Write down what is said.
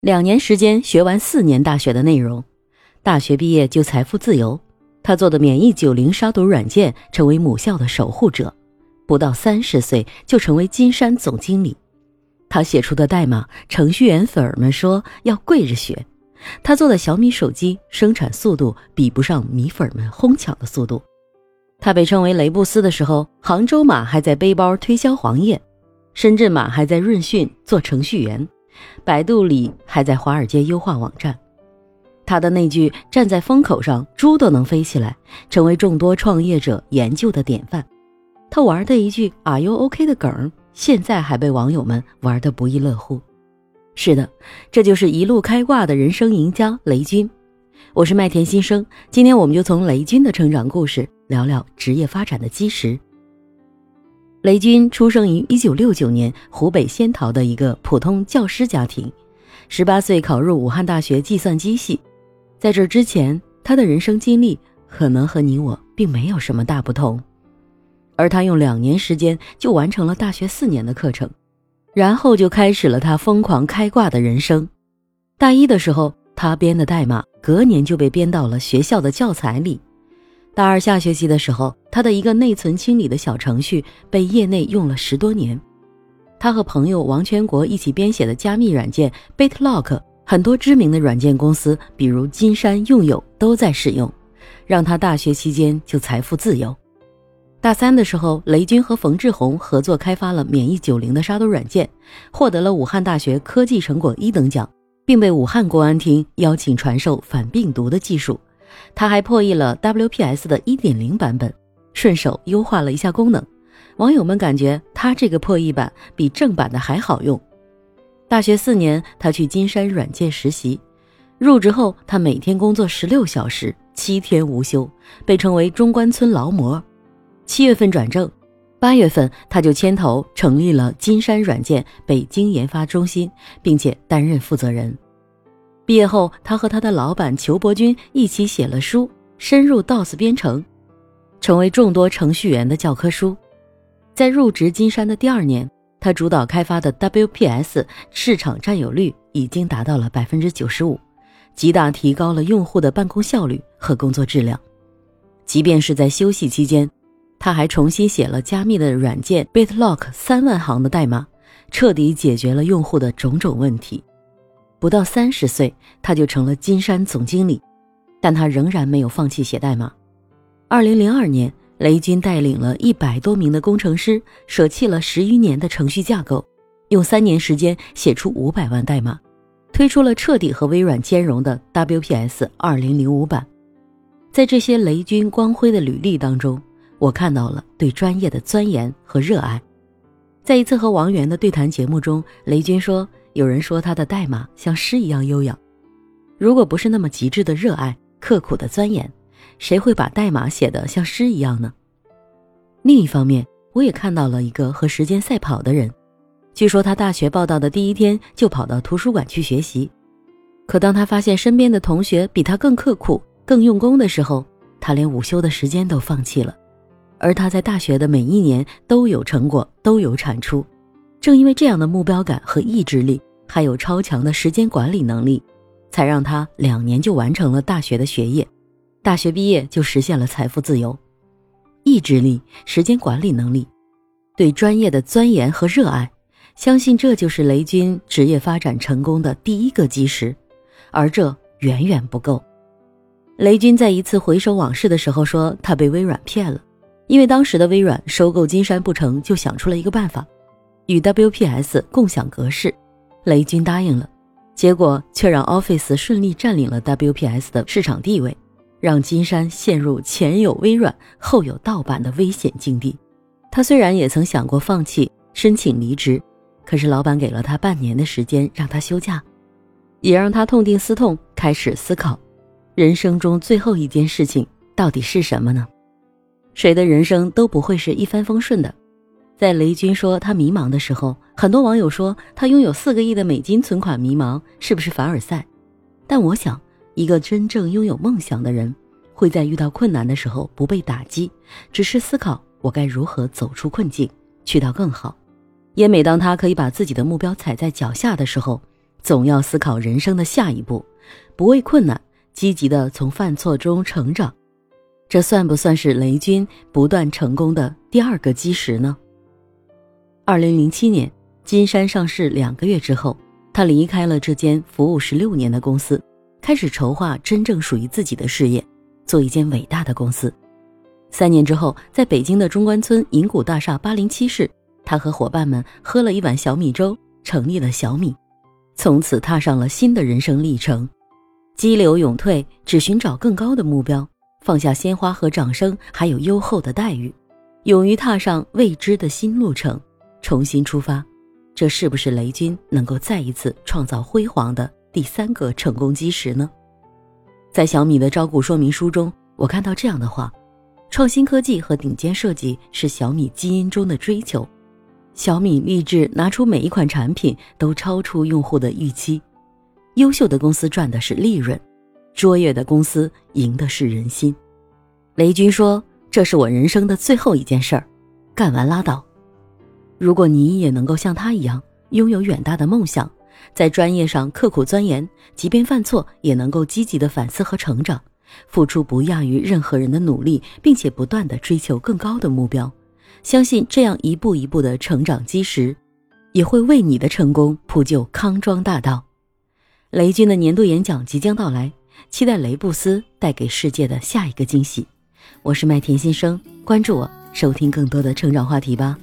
两年时间学完四年大学的内容，大学毕业就财富自由。他做的免疫九零杀毒软件成为母校的守护者，不到三十岁就成为金山总经理。他写出的代码，程序员粉儿们说要跪着学。他做的小米手机生产速度比不上米粉们哄抢的速度。他被称为雷布斯的时候，杭州马还在背包推销黄页，深圳马还在润讯做程序员。百度里还在华尔街优化网站，他的那句“站在风口上，猪都能飞起来”成为众多创业者研究的典范。他玩的一句 “Are you OK” 的梗，现在还被网友们玩得不亦乐乎。是的，这就是一路开挂的人生赢家雷军。我是麦田新生，今天我们就从雷军的成长故事聊聊职业发展的基石。雷军出生于一九六九年湖北仙桃的一个普通教师家庭，十八岁考入武汉大学计算机系。在这之前，他的人生经历可能和你我并没有什么大不同。而他用两年时间就完成了大学四年的课程，然后就开始了他疯狂开挂的人生。大一的时候，他编的代码隔年就被编到了学校的教材里。大二下学期的时候，他的一个内存清理的小程序被业内用了十多年。他和朋友王全国一起编写的加密软件 BitLock，很多知名的软件公司，比如金山、用友都在使用，让他大学期间就财富自由。大三的时候，雷军和冯志红合作开发了免疫九零的杀毒软件，获得了武汉大学科技成果一等奖，并被武汉公安厅邀请传授反病毒的技术。他还破译了 WPS 的1.0版本，顺手优化了一下功能。网友们感觉他这个破译版比正版的还好用。大学四年，他去金山软件实习，入职后他每天工作十六小时，七天无休，被称为中关村劳模。七月份转正，八月份他就牵头成立了金山软件北京研发中心，并且担任负责人。毕业后，他和他的老板裘伯军一起写了书，深入 DOS 编程，成为众多程序员的教科书。在入职金山的第二年，他主导开发的 WPS 市场占有率已经达到了百分之九十五，极大提高了用户的办公效率和工作质量。即便是在休息期间，他还重新写了加密的软件 BitLock 三万行的代码，彻底解决了用户的种种问题。不到三十岁，他就成了金山总经理，但他仍然没有放弃写代码。二零零二年，雷军带领了一百多名的工程师，舍弃了十余年的程序架构，用三年时间写出五百万代码，推出了彻底和微软兼容的 WPS 二零零五版。在这些雷军光辉的履历当中，我看到了对专业的钻研和热爱。在一次和王源的对谈节目中，雷军说。有人说他的代码像诗一样悠扬，如果不是那么极致的热爱、刻苦的钻研，谁会把代码写得像诗一样呢？另一方面，我也看到了一个和时间赛跑的人。据说他大学报道的第一天就跑到图书馆去学习，可当他发现身边的同学比他更刻苦、更用功的时候，他连午休的时间都放弃了。而他在大学的每一年都有成果，都有产出。正因为这样的目标感和意志力，还有超强的时间管理能力，才让他两年就完成了大学的学业，大学毕业就实现了财富自由。意志力、时间管理能力，对专业的钻研和热爱，相信这就是雷军职业发展成功的第一个基石。而这远远不够。雷军在一次回首往事的时候说，他被微软骗了，因为当时的微软收购金山不成就想出了一个办法。与 WPS 共享格式，雷军答应了，结果却让 Office 顺利占领了 WPS 的市场地位，让金山陷入前有微软后有盗版的危险境地。他虽然也曾想过放弃，申请离职，可是老板给了他半年的时间让他休假，也让他痛定思痛，开始思考，人生中最后一件事情到底是什么呢？谁的人生都不会是一帆风顺的。在雷军说他迷茫的时候，很多网友说他拥有四个亿的美金存款迷茫，是不是凡尔赛？但我想，一个真正拥有梦想的人，会在遇到困难的时候不被打击，只是思考我该如何走出困境，去到更好。也每当他可以把自己的目标踩在脚下的时候，总要思考人生的下一步，不畏困难，积极的从犯错中成长。这算不算是雷军不断成功的第二个基石呢？二零零七年，金山上市两个月之后，他离开了这间服务十六年的公司，开始筹划真正属于自己的事业，做一间伟大的公司。三年之后，在北京的中关村银谷大厦八零七室，他和伙伴们喝了一碗小米粥，成立了小米，从此踏上了新的人生历程。激流勇退，只寻找更高的目标，放下鲜花和掌声，还有优厚的待遇，勇于踏上未知的新路程，重新出发。这是不是雷军能够再一次创造辉煌的第三个成功基石呢？在小米的招股说明书中，我看到这样的话。创新科技和顶尖设计是小米基因中的追求，小米立志拿出每一款产品都超出用户的预期。优秀的公司赚的是利润，卓越的公司赢的是人心。雷军说：“这是我人生的最后一件事儿，干完拉倒。”如果你也能够像他一样拥有远大的梦想，在专业上刻苦钻研，即便犯错也能够积极的反思和成长。付出不亚于任何人的努力，并且不断的追求更高的目标，相信这样一步一步的成长基石，也会为你的成功铺就康庄大道。雷军的年度演讲即将到来，期待雷布斯带给世界的下一个惊喜。我是麦田先生，关注我，收听更多的成长话题吧。